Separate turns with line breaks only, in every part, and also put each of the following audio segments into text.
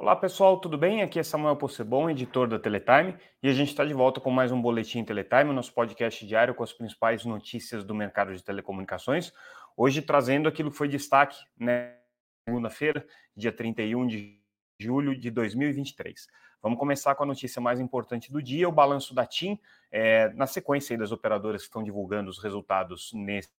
Olá pessoal, tudo bem? Aqui é Samuel Possebon, editor da Teletime, e a gente está de volta com mais um Boletim Teletime, nosso podcast diário com as principais notícias do mercado de telecomunicações. Hoje trazendo aquilo que foi destaque na né, segunda-feira, dia 31 de julho de 2023. Vamos começar com a notícia mais importante do dia, o balanço da TIM, é, na sequência das operadoras que estão divulgando os resultados nesse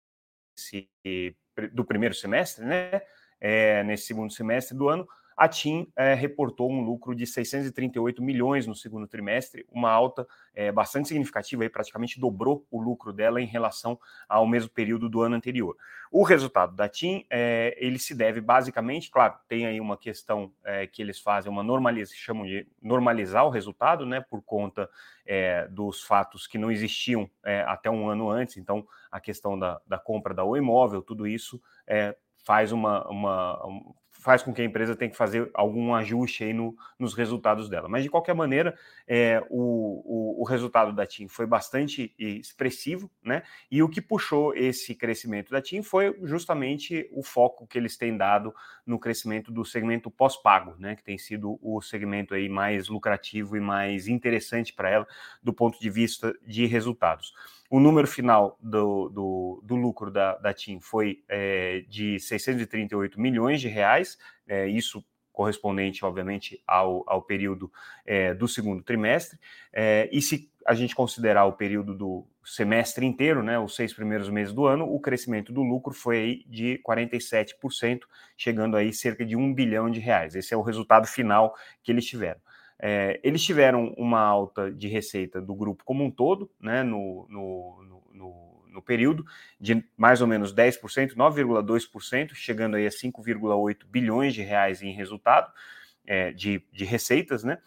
do primeiro semestre, né? É, nesse segundo semestre do ano, a TIM é, reportou um lucro de 638 milhões no segundo trimestre, uma alta é, bastante significativa, aí, praticamente dobrou o lucro dela em relação ao mesmo período do ano anterior. O resultado da TIM, é, ele se deve basicamente, claro, tem aí uma questão é, que eles fazem, uma normalização, chamam de normalizar o resultado, né, por conta é, dos fatos que não existiam é, até um ano antes, então a questão da, da compra da O Imóvel, tudo isso faz uma, uma, faz com que a empresa tenha que fazer algum ajuste aí no, nos resultados dela. Mas, de qualquer maneira, é, o, o, o, resultado da TIM foi bastante expressivo, né? E o que puxou esse crescimento da TIM foi justamente o foco que eles têm dado no crescimento do segmento pós-pago, né? Que tem sido o segmento aí mais lucrativo e mais interessante para ela do ponto de vista de resultados. O número final do, do, do lucro da, da TIM foi é, de 638 milhões de reais, é, isso correspondente, obviamente, ao, ao período é, do segundo trimestre. É, e se a gente considerar o período do semestre inteiro, né, os seis primeiros meses do ano, o crescimento do lucro foi de 47%, chegando aí cerca de um bilhão de reais. Esse é o resultado final que eles tiveram. É, eles tiveram uma alta de receita do grupo como um todo, né, no, no, no, no período, de mais ou menos 10%, 9,2%, chegando aí a 5,8 bilhões de reais em resultado é, de, de receitas, né?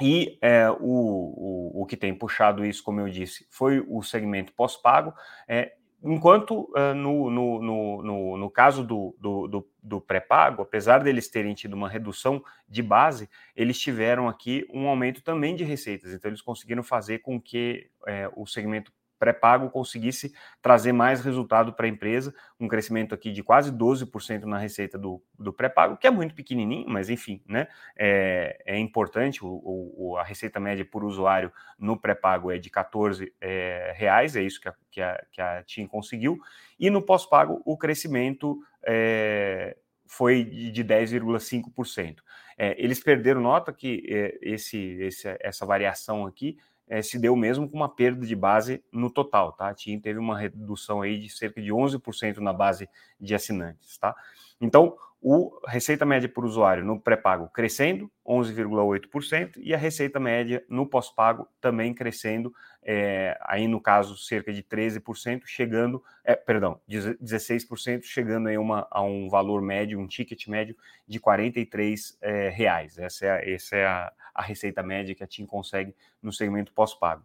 E é, o, o, o, que tem puxado isso, como eu disse, foi o segmento pós-pago. É, Enquanto uh, no, no, no, no, caso do, do, do, pré-pago, apesar deles terem tido uma redução de base, eles tiveram aqui um aumento também de receitas. Então, eles conseguiram fazer com que é, o segmento pré-pago conseguisse trazer mais resultado para a empresa, um crescimento aqui de quase 12% na receita do, do pré-pago, que é muito pequenininho, mas enfim, né, é, é importante, o, o, a receita média por usuário no pré-pago é de 14 é, reais, é isso que a, que a, que a TIM conseguiu, e no pós-pago o crescimento é, foi de 10,5%. É, eles perderam nota que é, esse, esse, essa variação aqui é, se deu mesmo com uma perda de base no total, tá? A TIM teve uma redução aí de cerca de 11% na base de assinantes, tá? Então, o receita média por usuário no pré-pago crescendo, 11,8%, e a receita média no pós-pago também crescendo, é, aí no caso cerca de 13%, chegando, é, perdão, 16%, chegando aí uma, a um valor médio, um ticket médio de 43 é, reais. Essa é, essa é a, a receita média que a TIM consegue no segmento pós-pago.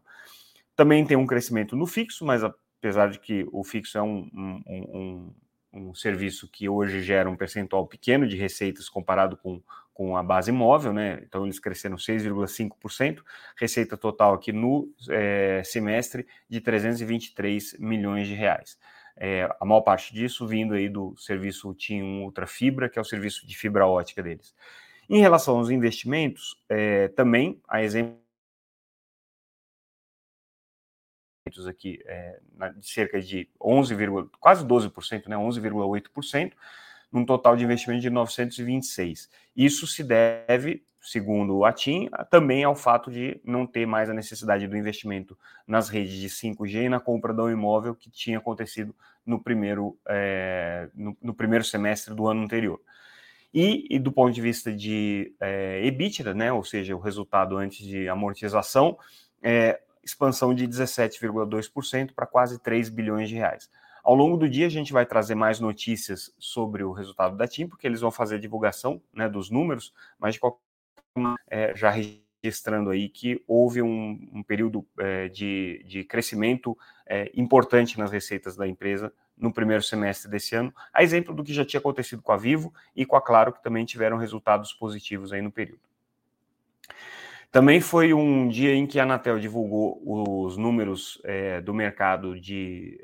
Também tem um crescimento no fixo, mas apesar de que o fixo é um, um, um um serviço que hoje gera um percentual pequeno de receitas comparado com, com a base móvel, né? Então eles cresceram 6,5%, receita total aqui no é, semestre de 323 milhões de reais. É, a maior parte disso vindo aí do serviço TIM Ultra Fibra, que é o serviço de fibra ótica deles. Em relação aos investimentos, é, também, a exemplo aqui é, de cerca de 11, quase 12%, né, 11,8%, num total de investimento de 926. Isso se deve, segundo a TIM, também ao fato de não ter mais a necessidade do investimento nas redes de 5G e na compra do imóvel que tinha acontecido no primeiro, é, no, no, primeiro semestre do ano anterior. E, e do ponto de vista de é, EBITDA, né, ou seja, o resultado antes de amortização, é, expansão de 17,2% para quase 3 bilhões de reais. Ao longo do dia, a gente vai trazer mais notícias sobre o resultado da TIM, porque eles vão fazer divulgação né, dos números, mas de qualquer forma, é, já registrando aí que houve um, um período é, de, de crescimento é, importante nas receitas da empresa no primeiro semestre desse ano, a exemplo do que já tinha acontecido com a Vivo e com a Claro, que também tiveram resultados positivos aí no período. Também foi um dia em que a Anatel divulgou os números é, do mercado de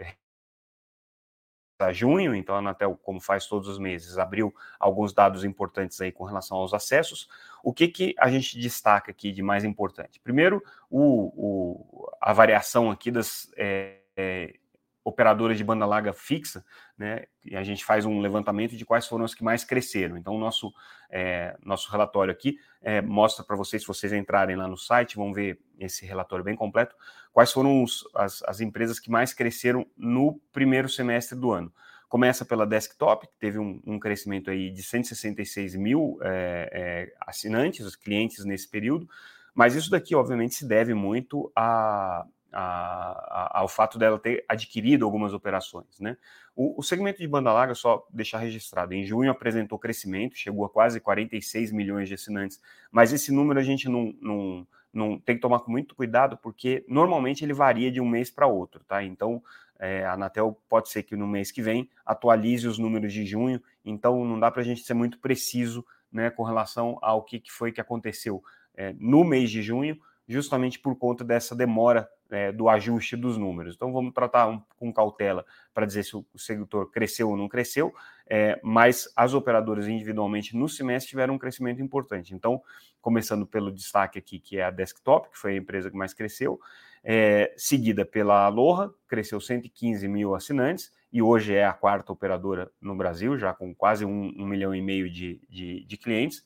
junho, então a Anatel, como faz todos os meses, abriu alguns dados importantes aí com relação aos acessos. O que, que a gente destaca aqui de mais importante? Primeiro, o, o a variação aqui das é, é, operadoras de banda larga fixa, né? E a gente faz um levantamento de quais foram as que mais cresceram. Então, nosso, é, nosso relatório aqui é, mostra para vocês, se vocês entrarem lá no site, vão ver esse relatório bem completo, quais foram os, as, as empresas que mais cresceram no primeiro semestre do ano. Começa pela Desktop, que teve um, um crescimento aí de 166 mil é, é, assinantes, os clientes nesse período, mas isso daqui, obviamente, se deve muito a a, a, ao fato dela ter adquirido algumas operações. Né? O, o, segmento de banda larga, só deixar registrado, em junho apresentou crescimento, chegou a quase 46 milhões de assinantes, mas esse número a gente não, não, não tem que tomar com muito cuidado, porque normalmente ele varia de um mês para outro, tá? Então, é, a Anatel pode ser que no mês que vem atualize os números de junho, então não dá para a gente ser muito preciso né, com relação ao que, que foi que aconteceu é, no mês de junho, justamente por conta dessa demora é, do ajuste dos números. Então vamos tratar um, com cautela para dizer se o, o setor cresceu ou não cresceu, é, mas as operadoras individualmente no semestre tiveram um crescimento importante. Então, começando pelo destaque aqui, que é a Desktop, que foi a empresa que mais cresceu, é, seguida pela Aloha, cresceu 115 mil assinantes, e hoje é a quarta operadora no Brasil, já com quase um, um milhão e meio de, de, de clientes.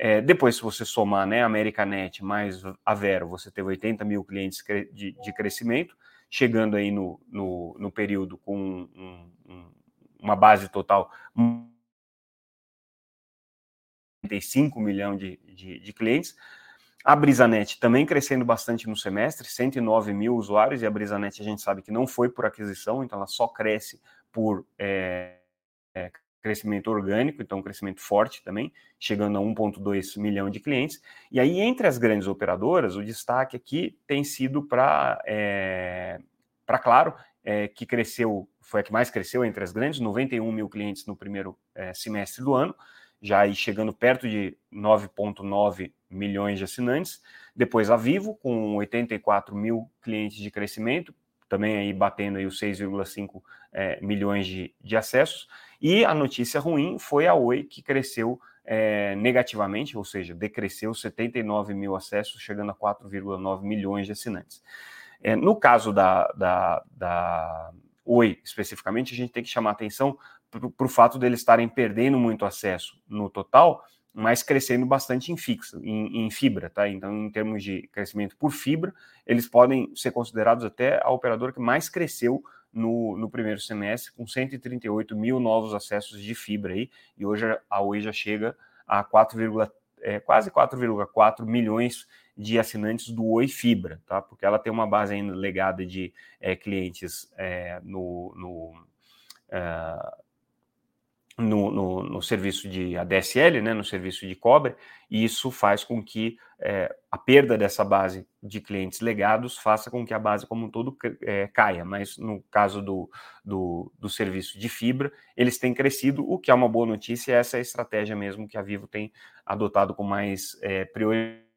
É, depois, se você somar né, a Americanet mais a Vero, você teve 80 mil clientes de, de crescimento, chegando aí no, no, no período com um, um, uma base total 35 milhões de, de, de, clientes. A Brisanet também crescendo bastante no semestre, 109 mil usuários, e a Brisanet a gente sabe que não foi por aquisição, então ela só cresce por é, é, crescimento orgânico, então um crescimento forte também, chegando a 1,2 milhão de clientes. E aí, entre as grandes operadoras, o destaque aqui tem sido para, é, Claro, é, que cresceu, foi a que mais cresceu entre as grandes, 91 mil clientes no primeiro é, semestre do ano, já aí chegando perto de 9,9 milhões de assinantes. Depois a Vivo, com 84 mil clientes de crescimento, também aí batendo aí os 6,5 é, milhões de, de acessos. E a notícia ruim foi a Oi, que cresceu é, negativamente, ou seja, decresceu 79 mil acessos, chegando a 4,9 milhões de assinantes. É, no caso da, da, da Oi, especificamente, a gente tem que chamar atenção para o fato deles estarem perdendo muito acesso no total, mas crescendo bastante em fixo, em, em, fibra, tá? Então, em termos de crescimento por fibra, eles podem ser considerados até a operadora que mais cresceu no, no primeiro semestre, com 138 mil novos acessos de fibra aí, e hoje a Oi já chega a 4, é, quase 4,4 milhões de assinantes do Oi Fibra, tá? Porque ela tem uma base ainda legada de é, clientes é, no, no é, no, no, no, serviço de ADSL, né, no serviço de cobre, e isso faz com que é, a perda dessa base de clientes legados faça com que a base como um todo é, caia. Mas no caso do, do, do, serviço de fibra, eles têm crescido, o que é uma boa notícia, essa é a estratégia mesmo que a Vivo tem adotado com mais é, prioridade.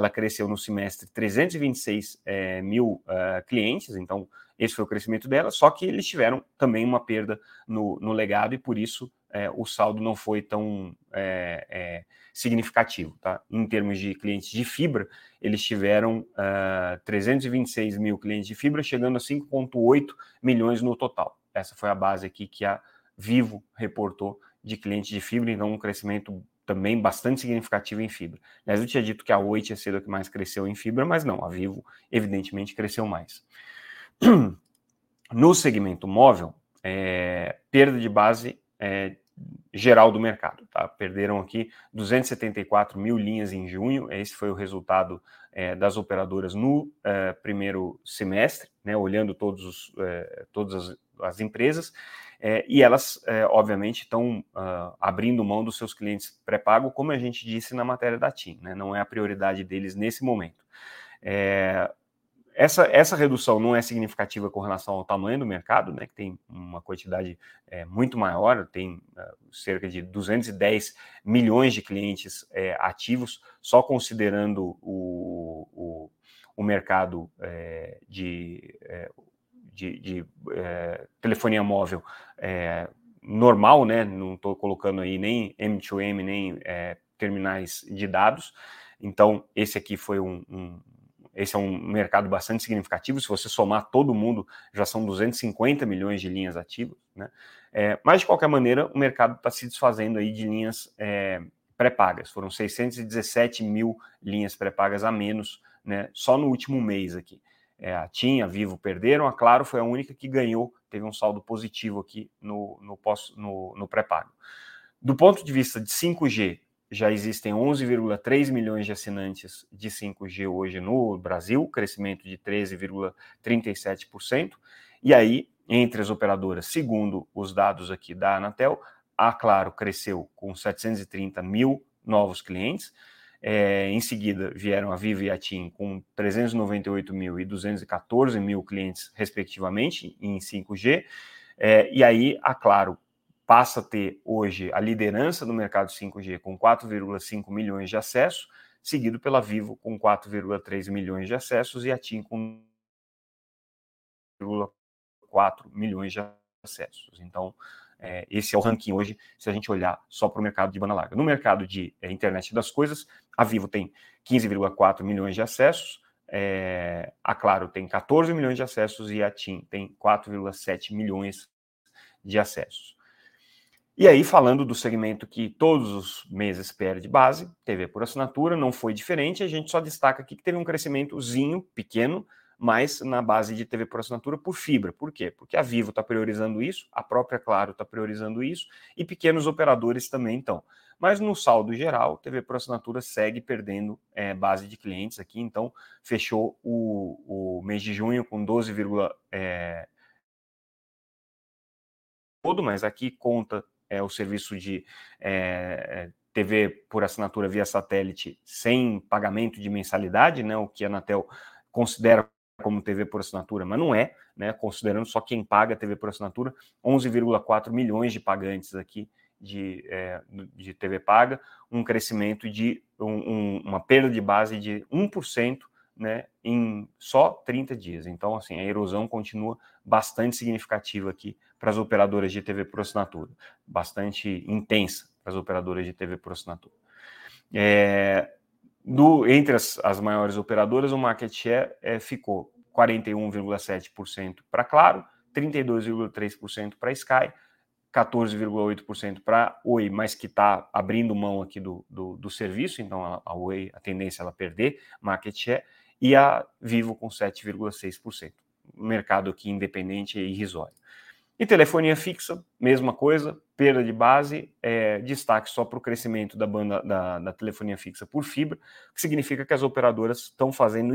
Ela cresceu no semestre 326 é, mil uh, clientes, então esse foi o crescimento dela, só que eles tiveram também uma perda no, no legado e por isso é, o saldo não foi tão é, significativo. Tá? Em termos de clientes de fibra, eles tiveram uh, ah, 326 mil clientes de fibra, chegando a 5,8 milhões no total. Essa foi a base aqui que a Vivo reportou de clientes de fibra, então um crescimento também bastante significativo em fibra. Mas eu tinha dito que a Oi tinha sido a que mais cresceu em fibra, mas não, a Vivo evidentemente cresceu mais. No segmento móvel, é, perda de base é, geral do mercado. Tá? Perderam aqui 274 mil linhas em junho, esse foi o resultado é, das operadoras no é, primeiro semestre, né, olhando todos os, é, todas as, as empresas, é, e elas, é, obviamente, estão uh, abrindo mão dos seus clientes pré-pago, como a gente disse na matéria da TIM, né, não é a prioridade deles nesse momento. É, essa, essa redução não é significativa com relação ao tamanho do mercado, né, que tem uma quantidade é, muito maior, tem uh, cerca de 210 milhões de clientes é, ativos, só considerando o, o, o mercado é, de, de, de é, telefonia móvel é, normal, né? Não estou colocando aí nem M2M, nem é, terminais de dados. Então, esse aqui foi um, um, esse é um mercado bastante significativo. Se você somar todo mundo, já são 250 milhões de linhas ativas. Né? É, mas, de qualquer maneira, o mercado está se desfazendo aí de linhas pré-pagas. Foram 617 mil linhas pré-pagas a menos né, só no último mês aqui. É, a TIM, a Vivo perderam, a Claro foi a única que ganhou, teve um saldo positivo aqui no, no, no, no pré-pago. Do ponto de vista de 5G, já existem 11,3 milhões de assinantes de 5G hoje no Brasil, crescimento de 13,37%. E aí, entre as operadoras, segundo os dados aqui da Anatel, a Claro cresceu com 730 mil novos clientes. É, em seguida, vieram a Vivo e a TIM com 398 mil e 214 mil clientes, respectivamente, em 5G. É, e aí, a Claro passa a ter hoje a liderança no mercado 5G com 4,5 milhões de acessos, seguido pela Vivo com 4,3 milhões de acessos e a TIM com 4 milhões de acessos. Então, é, esse é o ranking hoje, se a gente olhar só para o mercado de banda larga. No mercado de é, internet das coisas, a Vivo tem 15,4 milhões de acessos, é, a Claro tem 14 milhões de acessos e a TIM tem 4,7 milhões de acessos. E aí, falando do segmento que todos os meses perde base, TV por assinatura, não foi diferente, a gente só destaca aqui que teve um crescimentozinho pequeno, mas na base de TV por assinatura por fibra. Por quê? Porque a Vivo está priorizando isso, a própria Claro está priorizando isso, e pequenos operadores também estão. Mas no saldo geral, TV por assinatura segue perdendo é, base de clientes aqui, então fechou o, o mês de junho com 12, é, todo, mas aqui conta é, o serviço de é, TV por assinatura via satélite sem pagamento de mensalidade, né, o que a Anatel considera como TV por assinatura, mas não é, né, considerando só quem paga TV por assinatura, 11,4 milhões de pagantes aqui de, é, de TV paga, um crescimento de um, um, uma perda de base de 1% né, em só 30 dias. Então, assim, a erosão continua bastante significativa aqui para as operadoras de TV por assinatura, bastante intensa para as operadoras de TV por assinatura. É, do, entre as, as, maiores operadoras, o market share é, ficou 41,7% para Claro, 32,3% para Sky, 14,8% para Oi, mas que está abrindo mão aqui do, do, do serviço, então a, a Oi, a tendência é ela perder market share, e a Vivo com 7,6%. Mercado aqui independente e irrisório. E telefonia fixa, mesma coisa, perda de base, é, destaque só para o crescimento da banda da, da, telefonia fixa por fibra, o que significa que as operadoras estão fazendo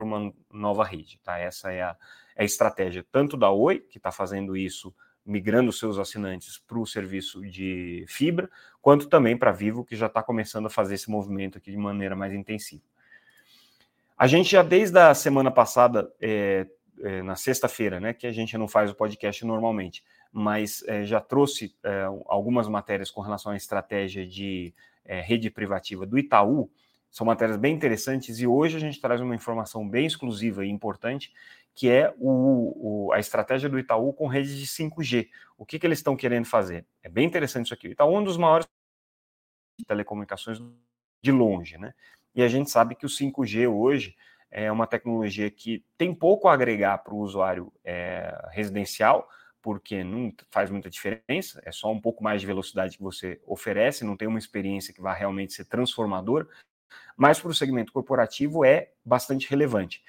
uma nova rede, tá? Essa é a, é a estratégia tanto da Oi, que está fazendo isso migrando seus assinantes para o serviço de fibra, quanto também para Vivo, que já está começando a fazer esse movimento aqui de maneira mais intensiva. A gente já desde a semana passada, é, é, na sexta-feira, né, que a gente não faz o podcast normalmente, mas é, já trouxe é, algumas matérias com relação à estratégia de é, rede privativa do Itaú, são matérias bem interessantes e hoje a gente traz uma informação bem exclusiva e importante que é o, o, a estratégia do Itaú com redes de 5G. O que, que eles estão querendo fazer? É bem interessante isso aqui. O Itaú é um dos maiores telecomunicações de longe, né? E a gente sabe que o 5G hoje é uma tecnologia que tem pouco a agregar para o usuário é, residencial, porque não faz muita diferença, é só um pouco mais de velocidade que você oferece, não tem uma experiência que vai realmente ser transformadora, mas para o segmento corporativo é bastante relevante.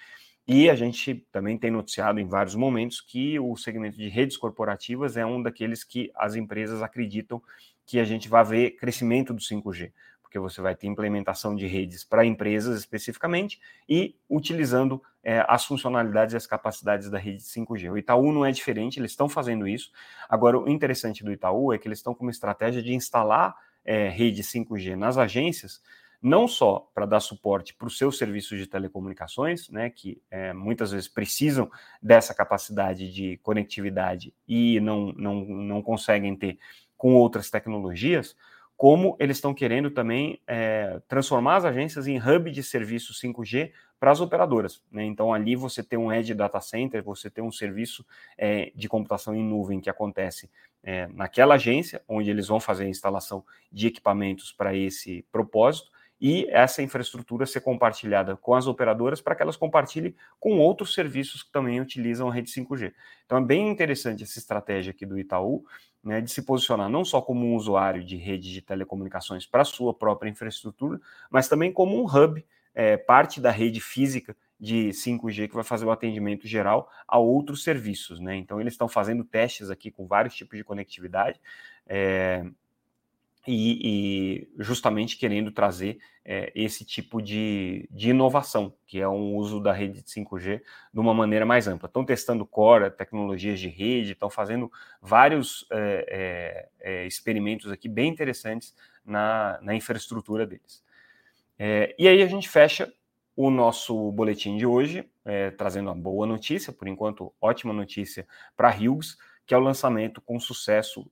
E a gente também tem noticiado em vários momentos que o segmento de redes corporativas é um daqueles que as empresas acreditam que a gente vai ver crescimento do 5G, porque você vai ter implementação de redes para empresas especificamente e utilizando é, as funcionalidades e as capacidades da rede 5G. O Itaú não é diferente, eles estão fazendo isso. Agora, o interessante do Itaú é que eles estão com uma estratégia de instalar é, rede 5G nas agências não só para dar suporte para os seus serviços de telecomunicações, né, que é, muitas vezes precisam dessa capacidade de conectividade e não, não, não conseguem ter com outras tecnologias, como eles estão querendo também é, transformar as agências em hub de serviço 5G para as operadoras. Né? Então, ali você tem um Edge Data Center, você tem um serviço é, de computação em nuvem que acontece é, naquela agência, onde eles vão fazer a instalação de equipamentos para esse propósito, e essa infraestrutura ser compartilhada com as operadoras para que elas compartilhem com outros serviços que também utilizam a rede 5G. Então é bem interessante essa estratégia aqui do Itaú, né, de se posicionar não só como um usuário de rede de telecomunicações para sua própria infraestrutura, mas também como um hub, é, parte da rede física de 5G que vai fazer o atendimento geral a outros serviços. Né? Então eles estão fazendo testes aqui com vários tipos de conectividade. É, e, e justamente querendo trazer é, esse tipo de, de inovação, que é um uso da rede de 5G de uma maneira mais ampla. Estão testando Core, tecnologias de rede, estão fazendo vários é, é, é, experimentos aqui bem interessantes na, na infraestrutura deles. É, e aí a gente fecha o nosso boletim de hoje, é, trazendo uma boa notícia, por enquanto, ótima notícia para Hughes, que é o lançamento com sucesso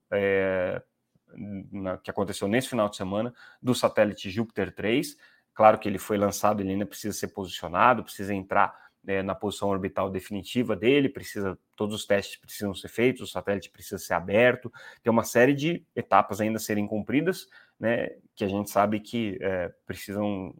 na, que aconteceu nesse final de semana do satélite Júpiter 3. Claro que ele foi lançado, ele ainda precisa ser posicionado, precisa entrar é, na posição orbital definitiva dele, precisa todos os testes precisam ser feitos, o satélite precisa ser aberto, tem uma série de etapas ainda a serem cumpridas, né, que a gente sabe que é, precisam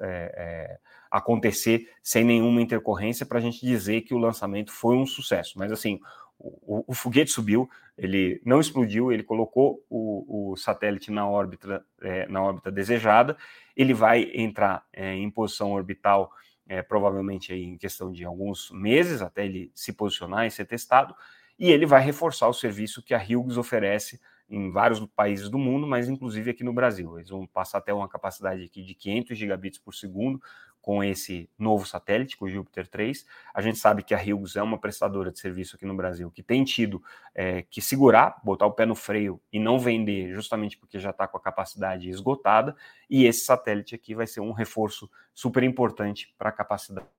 é, é acontecer sem nenhuma intercorrência para a gente dizer que o lançamento foi um sucesso. Mas assim, o, o, foguete subiu, ele não explodiu, ele colocou o, o satélite na órbita, é, na órbita desejada, ele vai entrar é, em posição orbital é, provavelmente aí em questão de alguns meses até ele se posicionar e ser testado, e ele vai reforçar o serviço que a Hughes oferece em vários países do mundo, mas inclusive aqui no Brasil. Eles vão passar até uma capacidade aqui de 500 gigabits por segundo, com esse novo satélite, com o Júpiter 3. A gente sabe que a Hughes é uma prestadora de serviço aqui no Brasil que tem tido é, que segurar, botar o pé no freio e não vender, justamente porque já está com a capacidade esgotada. E esse satélite aqui vai ser um reforço super importante para a capacidade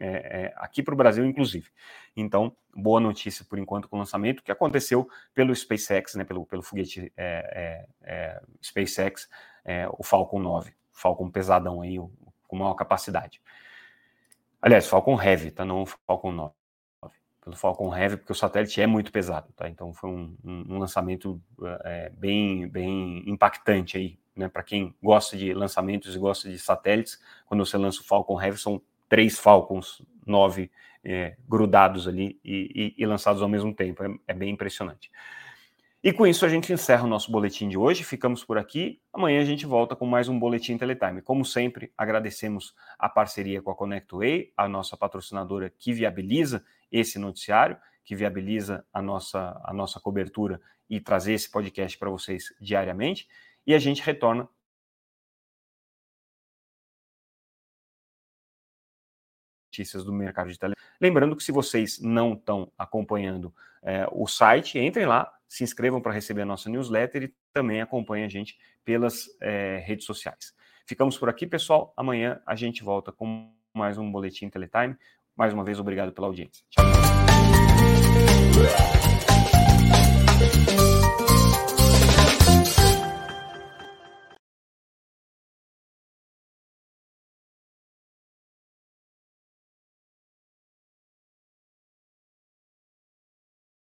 é, é, aqui para o Brasil, inclusive. Então, boa notícia por enquanto com o lançamento, que aconteceu pelo SpaceX, né, pelo, pelo foguete é, é, é SpaceX, o Falcon 9, Falcon pesadão aí, com maior capacidade. Aliás, Falcon Heavy, tá? Não Falcon 9. Pelo Falcon Heavy, porque o satélite é muito pesado, tá? Então foi um, um, lançamento bem, bem impactante aí, né? Para quem gosta de lançamentos e gosta de satélites, quando você lança o Falcon Heavy, são três Falcons 9 é, grudados ali e, e, e, lançados ao mesmo tempo. É, é, bem impressionante. E com isso a gente encerra o nosso boletim de hoje. Ficamos por aqui. Amanhã a gente volta com mais um boletim Teletime. Como sempre, agradecemos a parceria com a ConnectWay, a nossa patrocinadora que viabiliza esse noticiário, que viabiliza a nossa, a nossa cobertura e trazer esse podcast para vocês diariamente. E a gente retorna notícias do mercado de tele. Lembrando que se vocês não estão acompanhando é, o site, entrem lá, se inscrevam para receber a nossa newsletter e também acompanhem a gente pelas é, redes sociais. Ficamos por aqui, pessoal. Amanhã a gente volta com mais um Boletim Teletime. Mais uma vez, obrigado pela audiência. Tchau.